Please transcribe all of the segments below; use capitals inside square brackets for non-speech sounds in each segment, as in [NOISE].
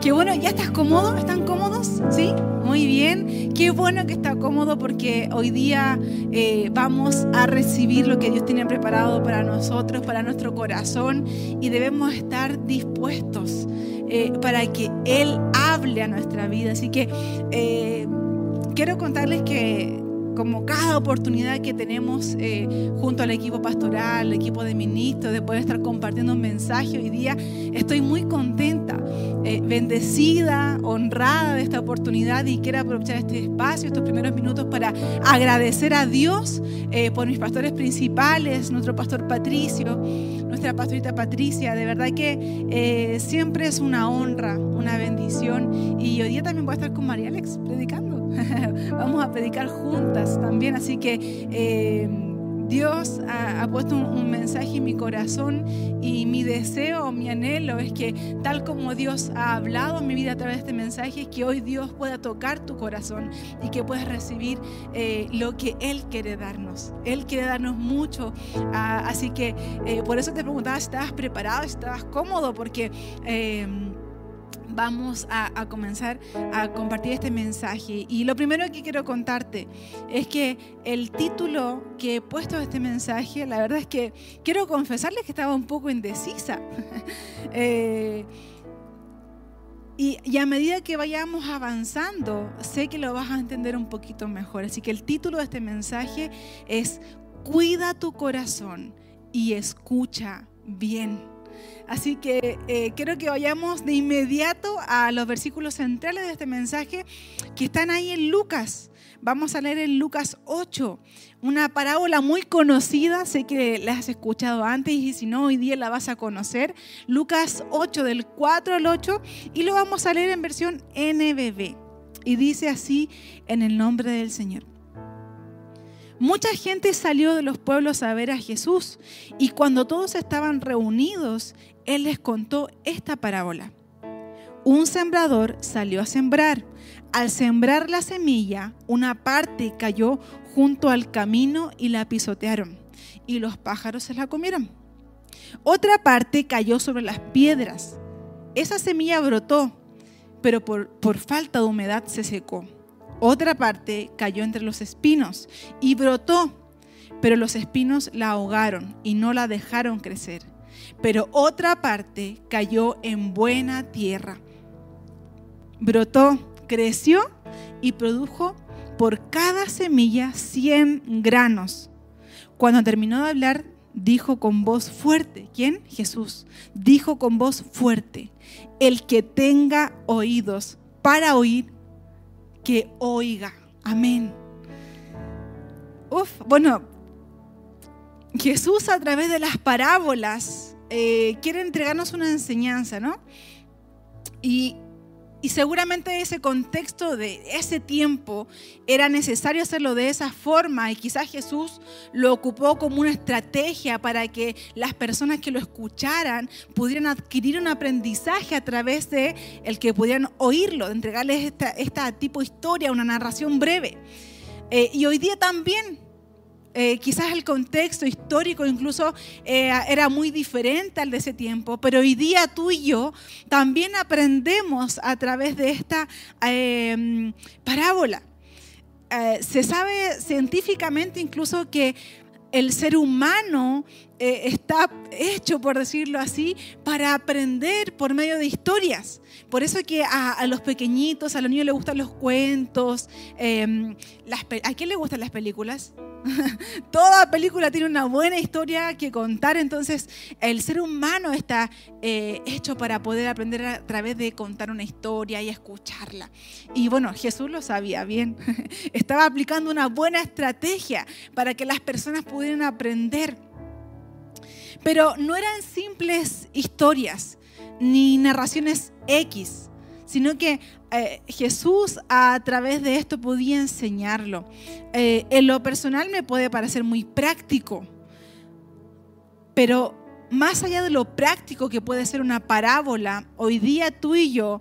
Qué bueno, ¿ya estás cómodo? ¿Están cómodos? ¿Sí? Muy bien. Qué bueno que está cómodo porque hoy día eh, vamos a recibir lo que Dios tiene preparado para nosotros, para nuestro corazón y debemos estar dispuestos eh, para que Él hable a nuestra vida. Así que eh, quiero contarles que como cada oportunidad que tenemos eh, junto al equipo pastoral, el equipo de ministros, de poder estar compartiendo un mensaje hoy día, estoy muy contenta, eh, bendecida, honrada de esta oportunidad y quiero aprovechar este espacio, estos primeros minutos para agradecer a Dios eh, por mis pastores principales, nuestro pastor Patricio, nuestra pastorita Patricia, de verdad que siempre es una honra, una bendición y hoy día también voy a estar con María Alex predicando. [LAUGHS] Vamos a predicar juntas también, así que eh, Dios ha, puesto un, mensaje en mi corazón y mi deseo, mi anhelo es que tal como Dios ha hablado en mi vida a través de este mensaje, que hoy Dios pueda tocar tu corazón y que puedas recibir eh, lo que Él quiere darnos. Él quiere darnos mucho, ah, así que eh, por eso te preguntaba si estabas preparado, si estabas cómodo, porque vamos a, comenzar a compartir este mensaje. Y lo primero que quiero contarte es que el título que he puesto a este mensaje, la verdad es que quiero confesarles que estaba un poco indecisa. [LAUGHS] Eh, y, y, a medida que vayamos avanzando, sé que lo vas a entender un poquito mejor. Así que el título de este mensaje es Cuida tu corazón y escucha bien. Así que eh, quiero que vayamos de inmediato a los versículos centrales de este mensaje que están ahí en Lucas. Vamos a leer en Lucas 8, una parábola muy conocida, sé que la has escuchado antes y si no, hoy día la vas a conocer. Lucas 8 del 4 al 8 y lo vamos a leer en versión NBB. Y dice así en el nombre del Señor. Mucha gente salió de los pueblos a ver a Jesús y cuando todos estaban reunidos, Él les contó esta parábola. Un sembrador salió a sembrar. Al sembrar la semilla, una parte cayó junto al camino y la pisotearon, y los pájaros se la comieron. Otra parte cayó sobre las piedras. Esa semilla brotó, pero por, por falta de humedad se secó. Otra parte cayó entre los espinos y brotó, pero los espinos la ahogaron y no la dejaron crecer. Pero otra parte cayó en buena tierra. Brotó, creció y produjo por cada semilla 100 granos. Cuando terminó de hablar, dijo con voz fuerte, ¿quién? Jesús. Dijo con voz fuerte, el que tenga oídos para oír, que oiga. Amén. Uf, bueno, Jesús a través de las parábolas eh, quiere entregarnos una enseñanza, ¿no? Y y seguramente ese contexto de ese tiempo era necesario hacerlo de esa forma y quizás Jesús lo ocupó como una estrategia para que las personas que lo escucharan pudieran adquirir un aprendizaje a través de el que pudieran oírlo, de entregarles esta, esta tipo de historia, una narración breve. Eh, y hoy día también eh, quizás el contexto histórico incluso eh, era muy diferente al de ese tiempo, pero hoy día tú y yo también aprendemos a través de esta em, parábola. Eh, se sabe científicamente incluso que el ser humano está hecho, por decirlo así, para aprender por medio de historias. Por eso que a, los pequeñitos, a los niños les gustan los cuentos. Em, ¿A quién le gustan las películas? [LAUGHS] Toda película tiene una buena historia que contar, entonces el ser humano está eh, hecho para poder aprender a través de contar una historia y escucharla. Y bueno, Jesús lo sabía bien, [LAUGHS] estaba aplicando una buena estrategia para que las personas pudieran aprender. Pero no eran simples historias ni narraciones X sino que eh, Jesús a través de esto podía enseñarlo. Eh, en lo personal me puede parecer muy práctico, pero más allá de lo práctico que puede ser una parábola, hoy día tú y yo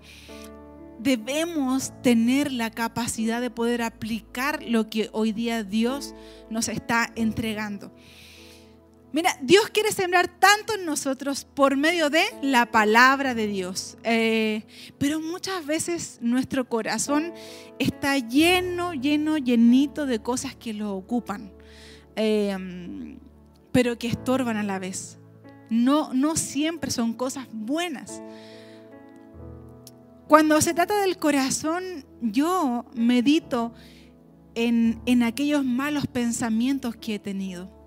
debemos tener la capacidad de poder aplicar lo que hoy día Dios nos está entregando. Mira, Dios quiere sembrar tanto en nosotros por medio de la palabra de Dios. Eh, pero muchas veces nuestro corazón está lleno, lleno, llenito de cosas que lo ocupan, eh, pero que estorban a la vez. No, no siempre son cosas buenas. Cuando se trata del corazón, yo medito en, en aquellos malos pensamientos que he tenido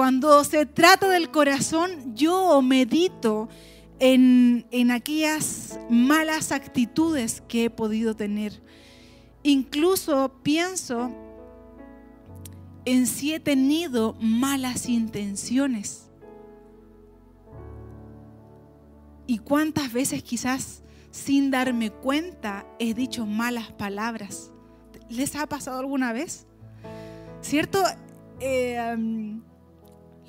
cuando se trata del corazón, yo medito en, aquellas malas actitudes que he podido tener. Incluso pienso en si he tenido malas intenciones. Y cuántas veces quizás sin darme cuenta he dicho malas palabras. ¿Les ha pasado alguna vez? ¿Cierto? Eh,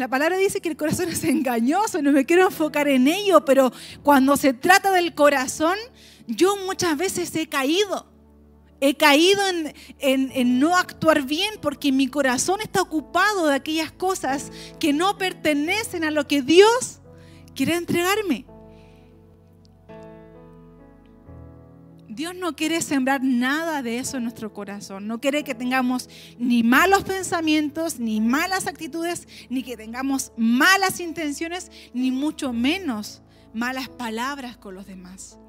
la palabra dice que el corazón es engañoso, no me quiero enfocar en ello, pero cuando se trata del corazón, yo muchas veces he caído. He caído en, no actuar bien porque mi corazón está ocupado de aquellas cosas que no pertenecen a lo que Dios quiere entregarme. Dios no quiere sembrar nada de eso en nuestro corazón. No quiere que tengamos ni malos pensamientos, ni malas actitudes, ni que tengamos malas intenciones, ni mucho menos malas palabras con los demás.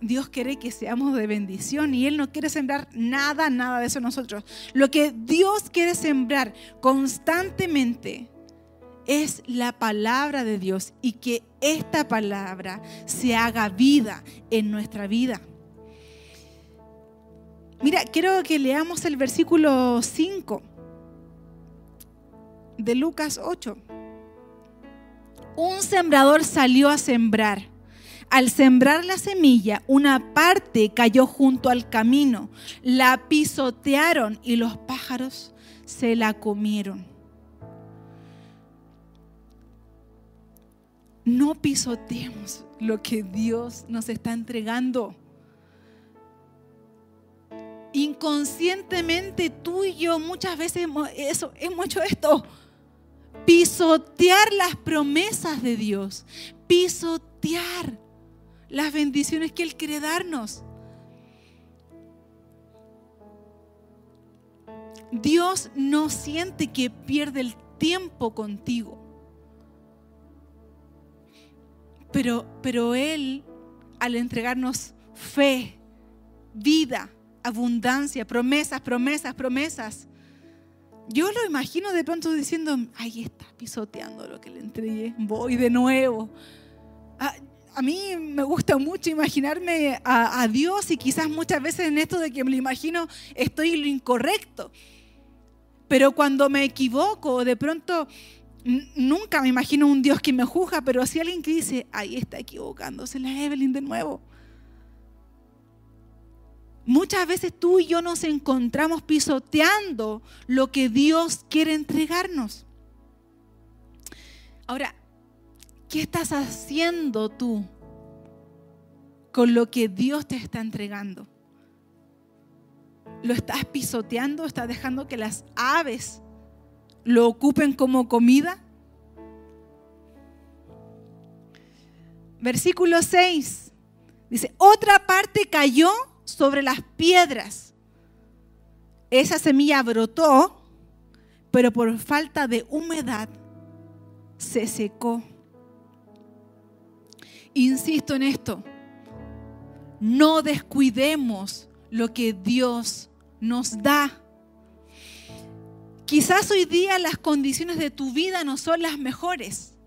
Dios quiere que seamos de bendición y Él no quiere sembrar nada, nada de eso en nosotros. Lo que Dios quiere sembrar constantemente es la palabra de Dios y que esta palabra se haga vida en nuestra vida. Mira, quiero que leamos el versículo 5 de Lucas 8. Un sembrador salió a sembrar. Al sembrar la semilla, una parte cayó junto al camino, la pisotearon y los pájaros se la comieron. No pisoteemos lo que Dios nos está entregando inconscientemente tú y yo muchas veces hemos, eso, hemos hecho esto. Pisotear las promesas de Dios. Pisotear las bendiciones que Él quiere darnos. Dios no siente que pierde el tiempo contigo. Pero, pero Él, al entregarnos fe, vida, abundancia, promesas, promesas, promesas. Yo lo imagino de pronto diciendo, ahí está pisoteando lo que le entregué, voy de nuevo. A, mí me gusta mucho imaginarme a, Dios y quizás muchas veces en esto de que me lo imagino estoy lo incorrecto. Pero cuando me equivoco, de pronto nunca me imagino un Dios que me juzga, pero si alguien que dice, ahí está equivocándose la Evelyn de nuevo. Muchas veces tú y yo nos encontramos pisoteando lo que Dios quiere entregarnos. Ahora, ¿qué estás haciendo tú con lo que Dios te está entregando? ¿Lo estás pisoteando? ¿Estás dejando que las aves lo ocupen como comida? Versículo 6 dice, otra parte cayó sobre las piedras. Esa semilla brotó, pero por falta de humedad se secó. Insisto en esto, no descuidemos lo que Dios nos da. Quizás hoy día las condiciones de tu vida no son las mejores.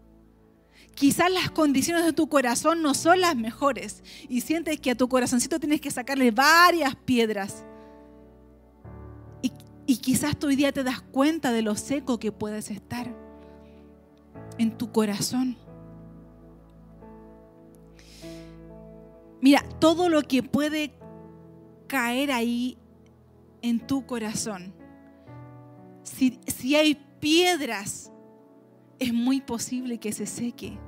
Quizás las condiciones de tu corazón no son las mejores y sientes que a tu corazoncito tienes que sacarle varias piedras. Y, y quizás hoy día te das cuenta de lo seco que puedes estar en tu corazón. Mira, todo lo que puede caer ahí en tu corazón, si, si hay piedras, es muy posible que se seque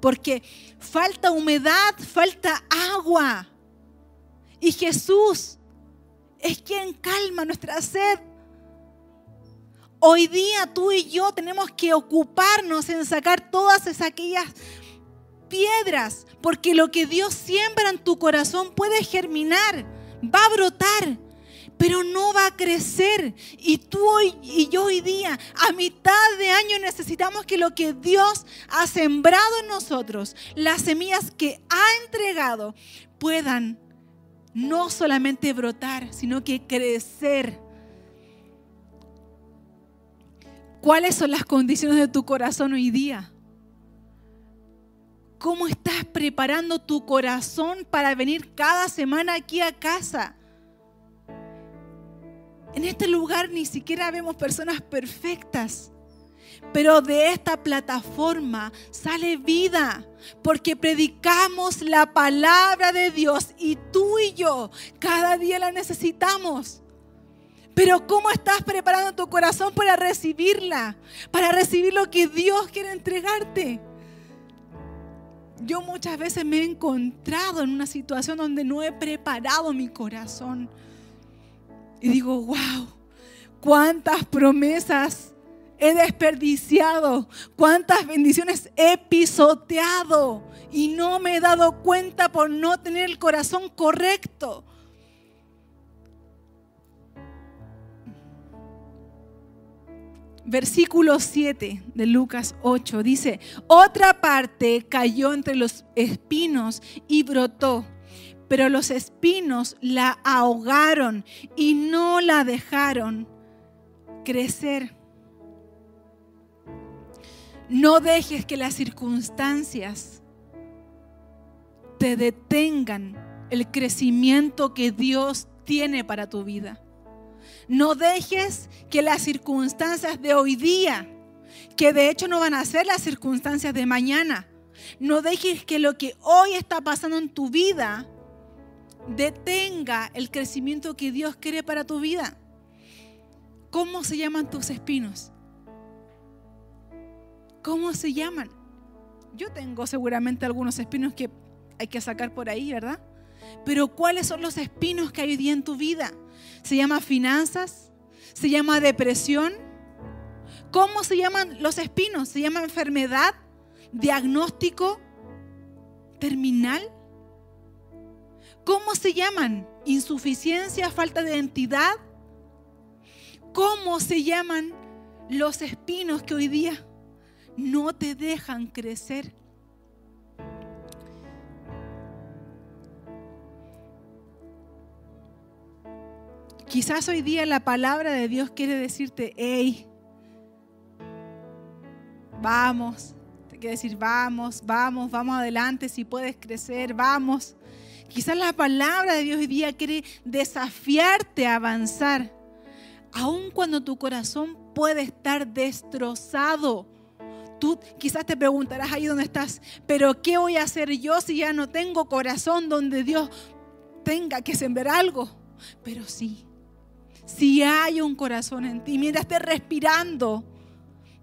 porque falta humedad, falta agua. Y Jesús es quien calma nuestra sed. Hoy día tú y yo tenemos que ocuparnos en sacar todas esas aquellas piedras, porque lo que Dios siembra en tu corazón puede germinar, va a brotar, pero no va a crecer. Y tú hoy y yo hoy día, a mitad de año, necesitamos que lo que Dios ha sembrado en nosotros, las semillas que ha entregado, puedan no solamente brotar, sino que crecer. ¿Cuáles son las condiciones de tu corazón hoy día? ¿Cómo estás preparando tu corazón para venir cada semana aquí a casa? En este lugar ni siquiera vemos personas perfectas, pero de esta plataforma sale vida, porque predicamos la palabra de Dios y tú y yo cada día la necesitamos. Pero ¿cómo estás preparando tu corazón para recibirla? Para recibir lo que Dios quiere entregarte yo muchas veces me he encontrado en una situación donde no he preparado mi corazón. Y digo, wow, cuántas promesas he desperdiciado, cuántas bendiciones he pisoteado y no me he dado cuenta por no tener el corazón correcto. versículo 7 de Lucas 8 dice, otra parte cayó entre los espinos y brotó, pero los espinos la ahogaron y no la dejaron crecer. No dejes que las circunstancias te detengan el crecimiento que Dios tiene para tu vida. No dejes que las circunstancias de hoy día, que de hecho no van a ser las circunstancias de mañana, no dejes que lo que hoy está pasando en tu vida detenga el crecimiento que Dios quiere para tu vida. ¿Cómo se llaman tus espinos? ¿Cómo se llaman? Yo tengo seguramente algunos espinos que hay que sacar por ahí, ¿verdad? Pero ¿cuáles son los espinos que hay hoy día en tu vida? ¿Se llama finanzas? ¿Se llama depresión? ¿Cómo se llaman los espinos? ¿Se llama enfermedad? ¿Diagnóstico? ¿Terminal? ¿Cómo se llaman? ¿Insuficiencia? ¿Falta de identidad? ¿Cómo se llaman los espinos que hoy día no te dejan crecer? Quizás hoy día la palabra de Dios quiere decirte, hey, vamos, te quiere decir, vamos, vamos, vamos adelante, si puedes crecer, vamos. Quizás la palabra de Dios hoy día quiere desafiarte a avanzar, aun cuando tu corazón puede estar destrozado. Tú quizás te preguntarás ahí donde estás, pero ¿qué voy a hacer yo si ya no tengo corazón donde Dios tenga que sembrar algo? Pero sí, si hay un corazón en ti, mientras estés respirando,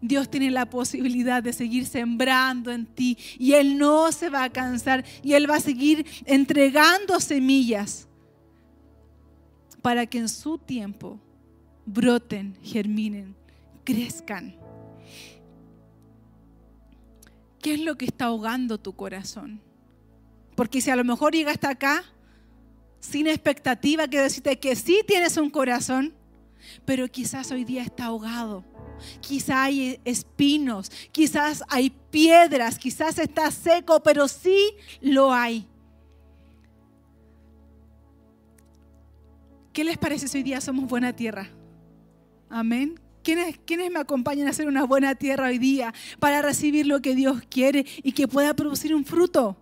Dios tiene la posibilidad de seguir sembrando en ti y Él no se va a cansar y Él va a seguir entregando semillas para que en su tiempo broten, germinen, crezcan. ¿Qué es lo que está ahogando tu corazón? Porque si a lo mejor llega hasta acá, sin expectativa, quiero decirte que sí tienes un corazón, pero quizás hoy día está ahogado. Quizás hay espinos, quizás hay piedras, quizás está seco, pero sí lo hay. ¿Qué les parece si hoy día somos buena tierra? Amén. ¿Quiénes, ¿Quiénes, me acompañan a ser una buena tierra hoy día para recibir lo que Dios quiere y que pueda producir un fruto?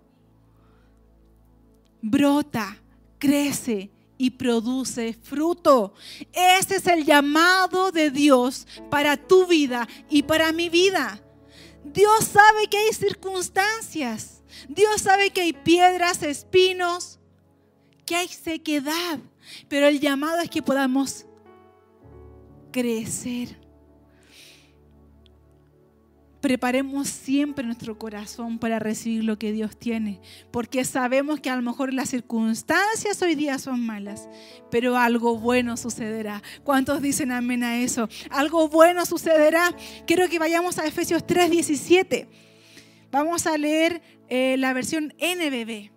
Brota, crece y produce fruto. Ese es el llamado de Dios para tu vida y para mi vida. Dios sabe que hay circunstancias. Dios sabe que hay piedras, espinos, que hay sequedad. Pero el llamado es que podamos crecer. Preparemos siempre nuestro corazón para recibir lo que Dios tiene, porque sabemos que a lo mejor las circunstancias hoy día son malas, pero algo bueno sucederá. ¿Cuántos dicen amén a eso? Algo bueno sucederá. Quiero que vayamos a Efesios 3:17. Vamos a leer eh, la versión NBB.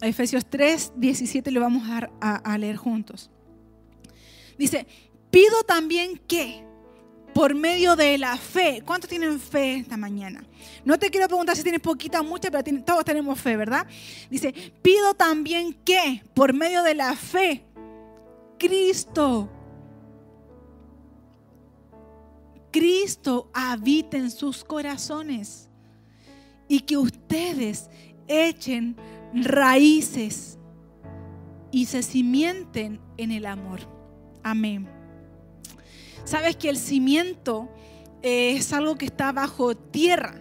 Efesios 3, 17 lo vamos a, a, leer juntos. Dice, pido también que por medio de la fe, ¿cuántos tienen fe esta mañana? No te quiero preguntar si tienes poquita o mucha, pero todos tenemos fe, ¿verdad? Dice, pido también que por medio de la fe, Cristo, Cristo habite en sus corazones y que ustedes echen raíces y se cimienten en el amor. Amén. Sabes que el cimiento eh, es algo que está bajo tierra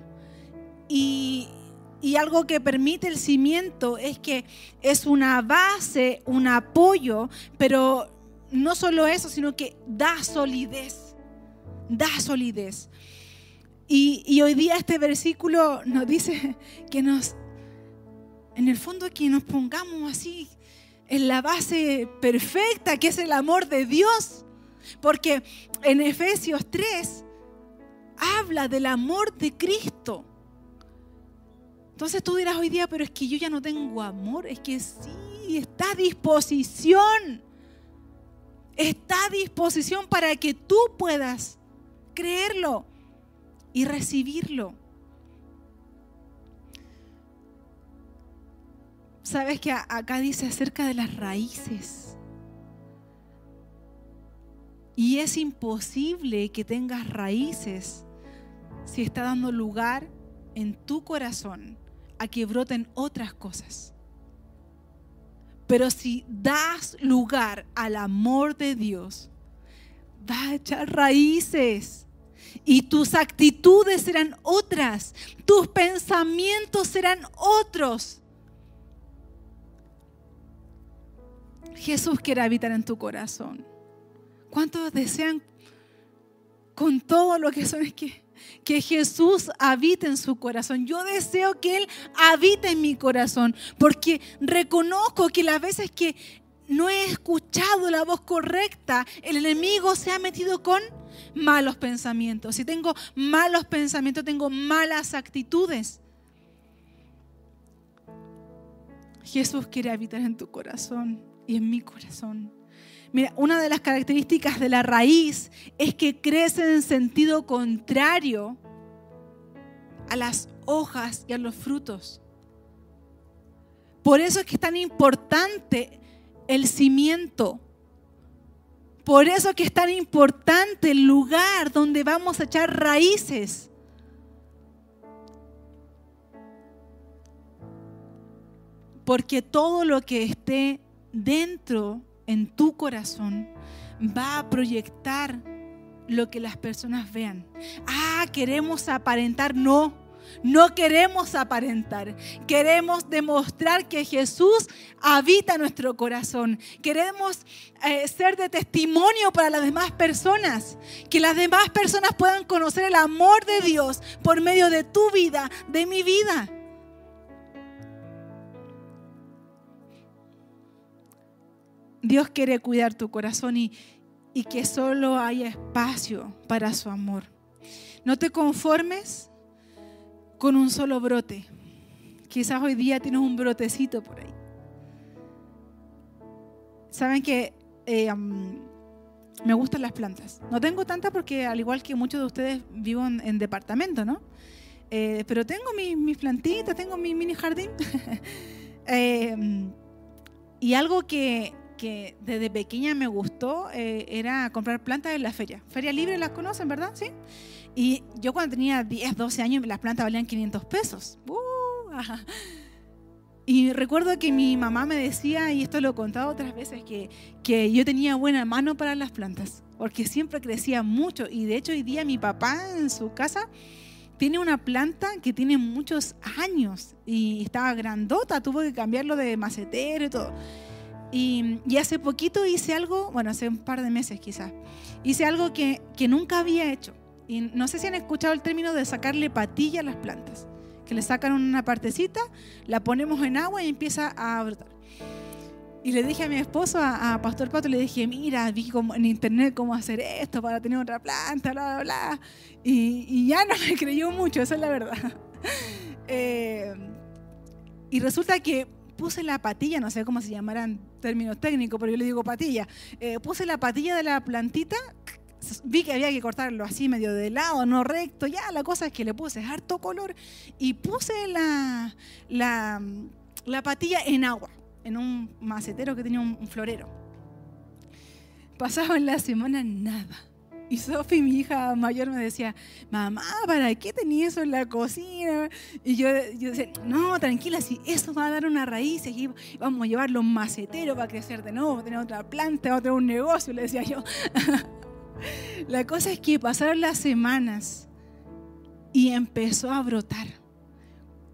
y, y algo que permite el cimiento es que es una base, un apoyo, pero no solo eso, sino que da solidez, da solidez. Y, y, hoy día este versículo nos dice que nos en el fondo que nos pongamos así en la base perfecta que es el amor de Dios. Porque en Efesios 3 habla del amor de Cristo. Entonces tú dirás hoy día, pero es que yo ya no tengo amor. Es que sí, está a disposición. Está a disposición para que tú puedas creerlo y recibirlo. Sabes que acá dice acerca de las raíces. Y es imposible que tengas raíces si está dando lugar en tu corazón a que broten otras cosas. Pero si das lugar al amor de Dios, va a echar raíces. Y tus actitudes serán otras, tus pensamientos serán otros. Jesús quiere habitar en tu corazón. ¿Cuántos desean con todo lo que son que, que Jesús habite en su corazón? Yo deseo que Él habite en mi corazón porque reconozco que las veces que no he escuchado la voz correcta, el enemigo se ha metido con malos pensamientos. Si tengo malos pensamientos, tengo malas actitudes. Jesús quiere habitar en tu corazón y en mi corazón. Mira, una de las características de la raíz es que crece en sentido contrario a las hojas y a los frutos. Por eso es que es tan importante el cimiento. Por eso es que es tan importante el lugar donde vamos a echar raíces. Porque todo lo que esté dentro, en tu corazón, va a proyectar lo que las personas vean. Ah, queremos aparentar. No, no queremos aparentar. Queremos demostrar que Jesús habita nuestro corazón. Queremos eh, ser de testimonio para las demás personas. Que las demás personas puedan conocer el amor de Dios por medio de tu vida, de mi vida. Dios quiere cuidar tu corazón y, y que solo haya espacio para su amor. No te conformes con un solo brote. Quizás hoy día tienes un brotecito por ahí. Saben que eh, me gustan las plantas. No tengo tantas porque al igual que muchos de ustedes vivo en, departamento, ¿no? Eh, pero tengo mis, plantitas, tengo mi mini jardín. [LAUGHS] Eh, y algo que que desde pequeña me gustó eh, era comprar plantas en la feria. Feria Libre las conocen, ¿verdad? Sí. Y yo cuando tenía 10, 12 años las plantas valían 500 pesos. Uh, y recuerdo que mi mamá me decía, y esto lo he contado otras veces, que, que yo tenía buena mano para las plantas, porque siempre crecía mucho. Y de hecho hoy día mi papá en su casa tiene una planta que tiene muchos años y estaba grandota, tuvo que cambiarlo de macetero y todo. Y, hace poquito hice algo, bueno, hace un par de meses quizás, hice algo que, que nunca había hecho. Y no sé si han escuchado el término de sacarle patilla a las plantas, que le sacan una partecita, la ponemos en agua y empieza a brotar. Y le dije a mi esposo, a, Pastor Pato, le dije, mira, vi en internet cómo hacer esto para tener otra planta, bla, bla, bla. Y, ya no me [LAUGHS] creyó mucho, esa es la verdad. [LAUGHS] Eh, y resulta que puse la patilla, no sé cómo se llamarán términos técnicos, pero yo le digo patilla. Eh, puse la patilla de la plantita, vi que había que cortarlo así medio de lado, no recto, ya la cosa es que le puse harto color y puse la, la, la patilla en agua en un macetero que tenía un, florero. Pasaba en la semana nada. Y Sofi, mi hija mayor, me decía, mamá, ¿para qué tenía eso en la cocina? Y yo, yo decía, no, tranquila, si eso va a dar una raíz, y vamos a llevarlo un macetero para crecer de nuevo, tener otra planta, otro un negocio, le decía yo. [LAUGHS] la cosa es que pasaron las semanas y empezó a brotar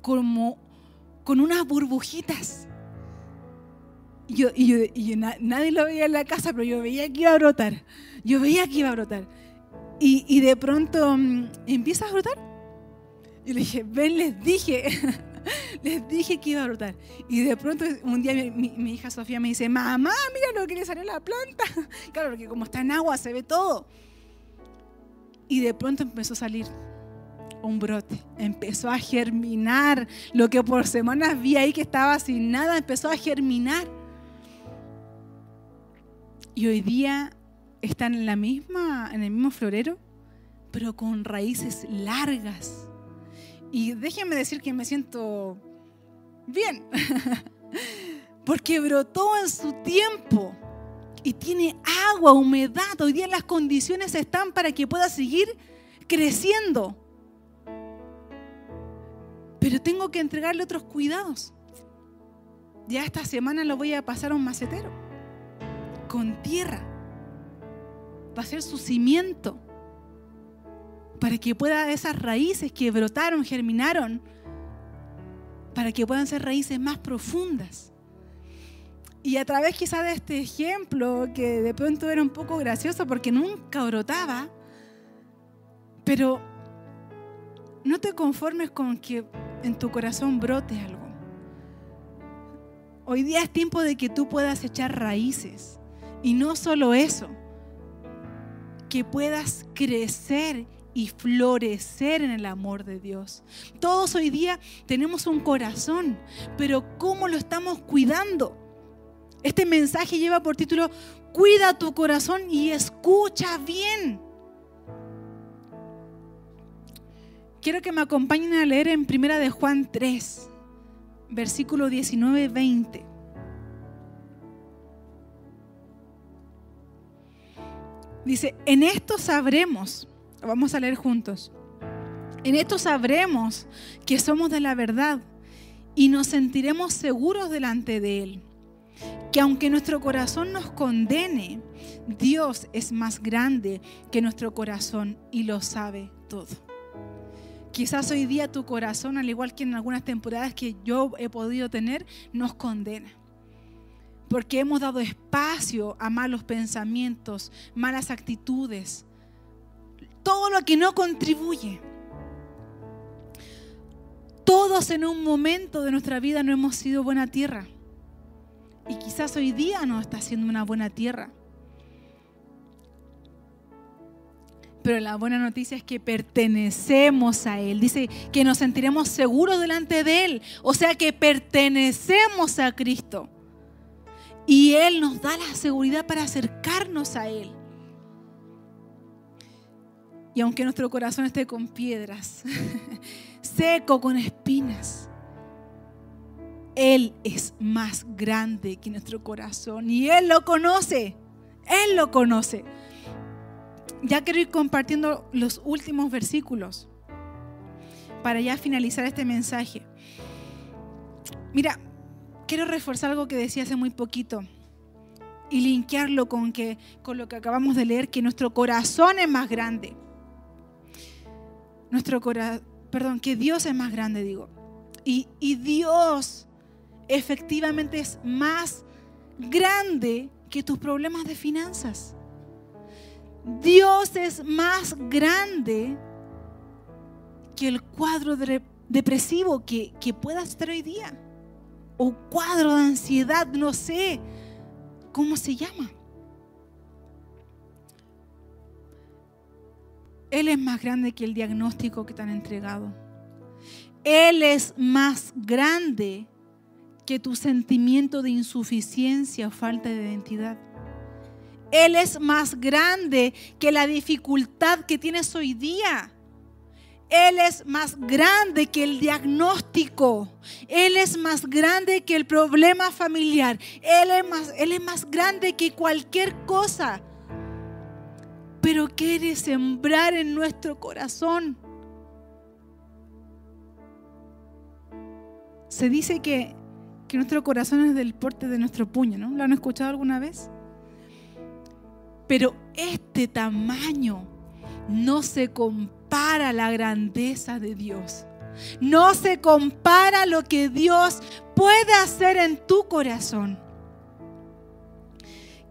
como con unas burbujitas y, yo, y, nadie lo veía en la casa, pero yo veía que iba a brotar. Yo veía que iba a brotar. Y, y de pronto mm, empieza a brotar. Y le dije, ven, les dije, [LAUGHS] les dije que iba a brotar. Y de pronto un día mi, mi, hija Sofía me dice, mamá, mira lo que le salió la planta. [LAUGHS] Claro, porque como está en agua se ve todo. Y de pronto empezó a salir un brote, empezó a germinar. Lo que por semanas vi ahí que estaba sin nada, empezó a germinar y hoy día están en, la misma, en el mismo florero, pero con raíces largas. Y déjenme decir que me siento bien, [LAUGHS] porque brotó en su tiempo y tiene agua, humedad. Hoy día las condiciones están para que pueda seguir creciendo. Pero tengo que entregarle otros cuidados. Ya esta semana lo voy a pasar a un macetero con tierra. Va a ser su cimiento. Para que pueda esas raíces que brotaron, germinaron, para que puedan ser raíces más profundas. Y a través quizá de este ejemplo, que de pronto era un poco gracioso porque nunca brotaba, pero no te conformes con que en tu corazón brote algo. Hoy día es tiempo de que tú puedas echar raíces. Y no solo eso, que puedas crecer y florecer en el amor de Dios. Todos hoy día tenemos un corazón, pero ¿cómo lo estamos cuidando? Este mensaje lleva por título, cuida tu corazón y escucha bien. Quiero que me acompañen a leer en Primera de Juan 3, versículo 19-20. Dice, en esto sabremos, vamos a leer juntos, en esto sabremos que somos de la verdad y nos sentiremos seguros delante de Él. Que aunque nuestro corazón nos condene, Dios es más grande que nuestro corazón y lo sabe todo. Quizás hoy día tu corazón, al igual que en algunas temporadas que yo he podido tener, nos condena porque hemos dado espacio a malos pensamientos, malas actitudes, todo lo que no contribuye. Todos en un momento de nuestra vida no hemos sido buena tierra. Y quizás hoy día no está siendo una buena tierra. Pero la buena noticia es que pertenecemos a Él. Dice que nos sentiremos seguros delante de Él. O sea que pertenecemos a Cristo. Y Él nos da la seguridad para acercarnos a Él. Y aunque nuestro corazón esté con piedras, [LAUGHS] seco con espinas, Él es más grande que nuestro corazón y Él lo conoce. Él lo conoce. Ya quiero ir compartiendo los últimos versículos para ya finalizar este mensaje. Mira, quiero reforzar algo que decía hace muy poquito y linkearlo con, que, con lo que acabamos de leer, que nuestro corazón es más grande. Nuestro corazón, perdón, que Dios es más grande, digo. Y, y Dios efectivamente es más grande que tus problemas de finanzas. Dios es más grande que el cuadro depresivo que, que puedas tener hoy día. O cuadro de ansiedad, no sé cómo se llama. Él es más grande que el diagnóstico que te han entregado. Él es más grande que tu sentimiento de insuficiencia o falta de identidad. Él es más grande que la dificultad que tienes hoy día. Él es más grande que el diagnóstico. Él es más grande que el problema familiar. Él es más, él es más grande que cualquier cosa. Pero quiere sembrar en nuestro corazón. Se dice que, que nuestro corazón es del porte de nuestro puño, ¿no? ¿Lo han escuchado alguna vez? Pero este tamaño no se compara a la grandeza de Dios. No se compara lo que Dios puede hacer en tu corazón.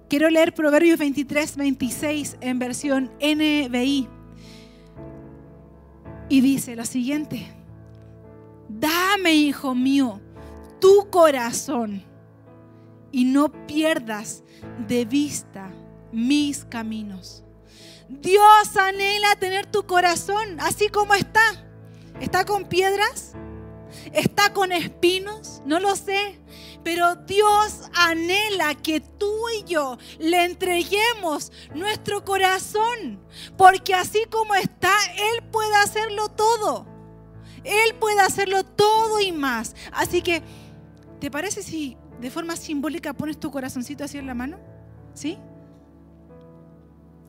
Quiero leer Proverbios 23, 26 en versión NBI. Y dice lo siguiente. Dame, hijo mío, tu corazón y no pierdas de vista mis caminos. Dios anhela tener tu corazón así como está. ¿Está con piedras? ¿Está con espinos? No lo sé. Pero Dios anhela que tú y yo le entreguemos nuestro corazón. Porque así como está, Él puede hacerlo todo. Él puede hacerlo todo y más. Así que, ¿te parece si de forma simbólica pones tu corazoncito así en la mano? ¿Sí?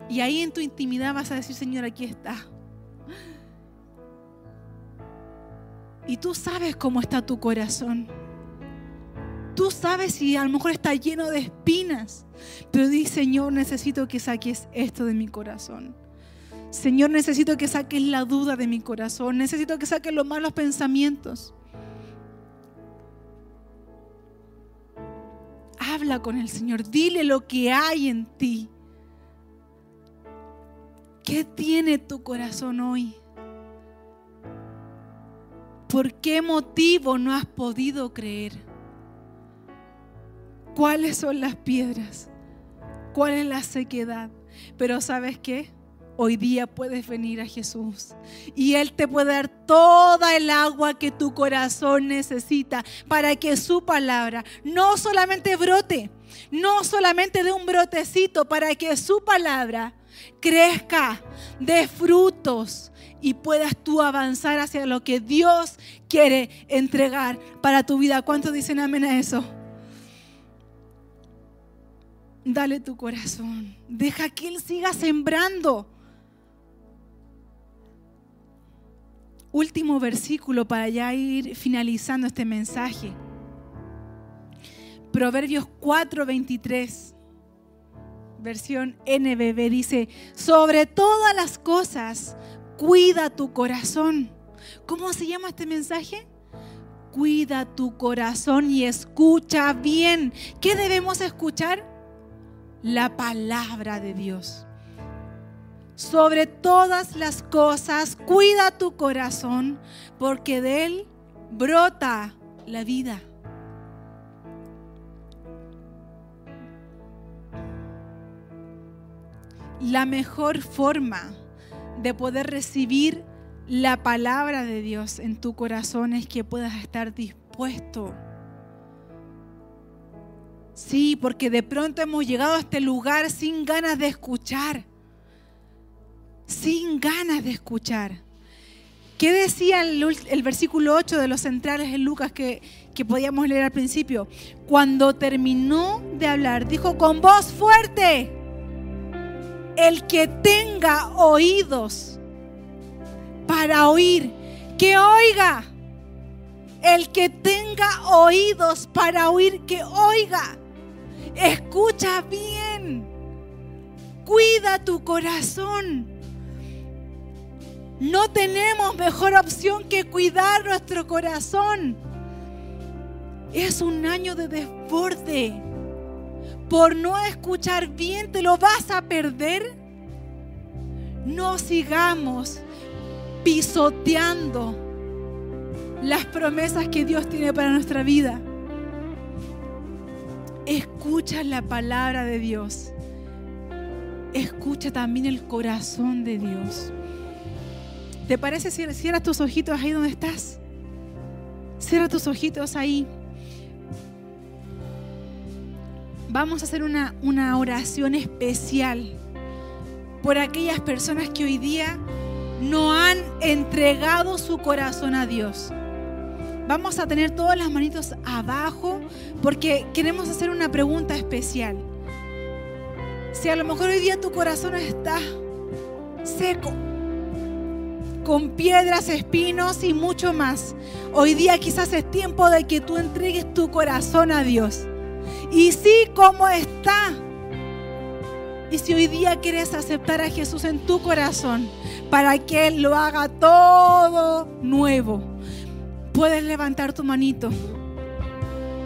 Y ahí en tu intimidad vas a decir, Señor, aquí está. Y tú sabes cómo está tu corazón. Tú sabes si a lo mejor está lleno de espinas. Pero di, Señor, necesito que saques esto de mi corazón. Señor, necesito que saques la duda de mi corazón. Necesito que saques los malos pensamientos. Habla con el Señor. Dile lo que hay en ti. ¿Qué tiene tu corazón hoy? ¿Por qué motivo no has podido creer? ¿Cuáles son las piedras? ¿Cuál es la sequedad? Pero ¿sabes qué? Hoy día puedes venir a Jesús y Él te puede dar toda el agua que tu corazón necesita para que su palabra no solamente brote, no solamente de un brotecito, para que su palabra crezca, de frutos y puedas tú avanzar hacia lo que Dios quiere entregar para tu vida. ¿Cuántos dicen amén a eso? Dale tu corazón. Deja que Él siga sembrando. Último versículo para ya ir finalizando este mensaje. Proverbios 4:23 versión NBB dice, sobre todas las cosas, cuida tu corazón. ¿Cómo se llama este mensaje? Cuida tu corazón y escucha bien. ¿Qué debemos escuchar? La palabra de Dios. Sobre todas las cosas, cuida tu corazón, porque de él brota la vida. La mejor forma de poder recibir la palabra de Dios en tu corazón es que puedas estar dispuesto. Sí, porque de pronto hemos llegado a este lugar sin ganas de escuchar. Sin ganas de escuchar. ¿Qué decía el, versículo 8 de los centrales en Lucas que, que podíamos leer al principio? Cuando terminó de hablar, dijo con voz fuerte, el que tenga oídos para oír, que oiga. El que tenga oídos para oír, que oiga. Escucha bien. Cuida tu corazón. No tenemos mejor opción que cuidar nuestro corazón. Es un año de desborde. Por no escuchar bien te lo vas a perder. No sigamos pisoteando las promesas que Dios tiene para nuestra vida. Escucha la palabra de Dios. Escucha también el corazón de Dios. ¿Te parece si cierras tus ojitos ahí donde estás? Cierra tus ojitos ahí. Vamos a hacer una, una oración especial por aquellas personas que hoy día no han entregado su corazón a Dios. Vamos a tener todas las manitos abajo porque queremos hacer una pregunta especial. Si a lo mejor hoy día tu corazón está seco, con piedras, espinos y mucho más, hoy día quizás es tiempo de que tú entregues tu corazón a Dios. Y sí, como está. Y si hoy día quieres aceptar a Jesús en tu corazón para que Él lo haga todo nuevo, puedes levantar tu manito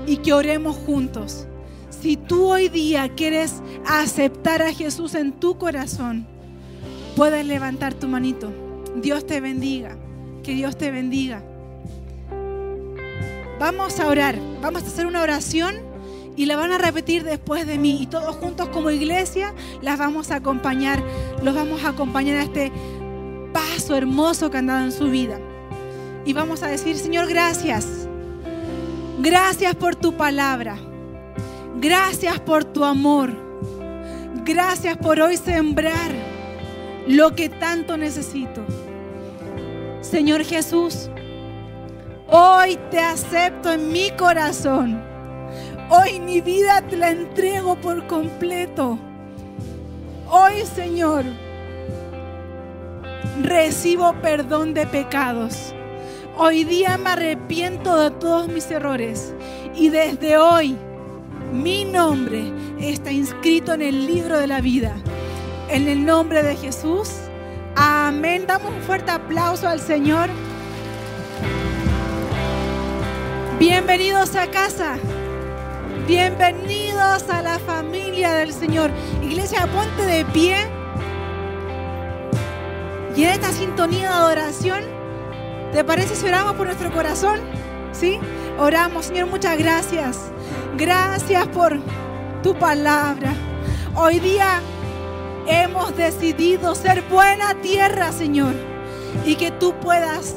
y que oremos juntos. Si tú hoy día quieres aceptar a Jesús en tu corazón, puedes levantar tu manito. Dios te bendiga. Que Dios te bendiga. Vamos a orar. Vamos a hacer una oración y la van a repetir después de mí. Y todos juntos como iglesia las vamos a acompañar. Los vamos a acompañar a este paso hermoso que han dado en su vida. Y vamos a decir, Señor, gracias. Gracias por tu palabra. Gracias por tu amor. Gracias por hoy sembrar lo que tanto necesito. Señor Jesús, hoy te acepto en mi corazón. Hoy mi vida te la entrego por completo. Hoy, Señor, recibo perdón de pecados. Hoy día me arrepiento de todos mis errores y desde hoy mi nombre está inscrito en el libro de la vida. En el nombre de Jesús. Amén. Damos un fuerte aplauso al Señor. Bienvenidos a casa. Bienvenidos a la familia del Señor. Iglesia, ponte de pie. Y en esta sintonía de adoración, ¿te parece si oramos por nuestro corazón? ¿Sí? Oramos, Señor, muchas gracias. Gracias por tu palabra. Hoy día hemos decidido ser buena tierra, Señor, y que tú puedas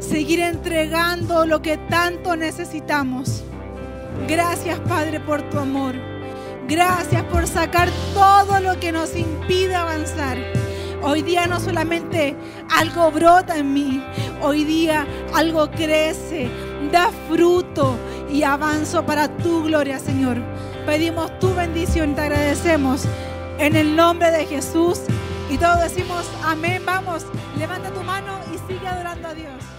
seguir entregando lo que tanto necesitamos. Gracias, Padre, por tu amor. Gracias por sacar todo lo que nos impide avanzar. Hoy día no solamente algo brota en mí, hoy día algo crece, da fruto y avanzo para tu gloria, Señor. Pedimos tu bendición, te agradecemos en el nombre de Jesús. Y todos decimos amén. Vamos, levanta tu mano y sigue adorando a Dios.